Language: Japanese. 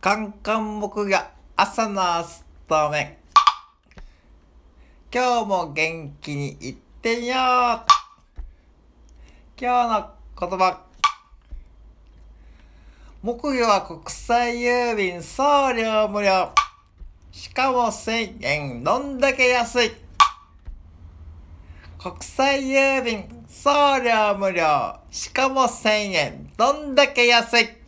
カンカン木が朝のストメ今日も元気にいってみよ。う今日の言葉。木魚は国際郵便送料無料。しかも1000円どんだけ安い。国際郵便送料無料。しかも1000円どんだけ安い。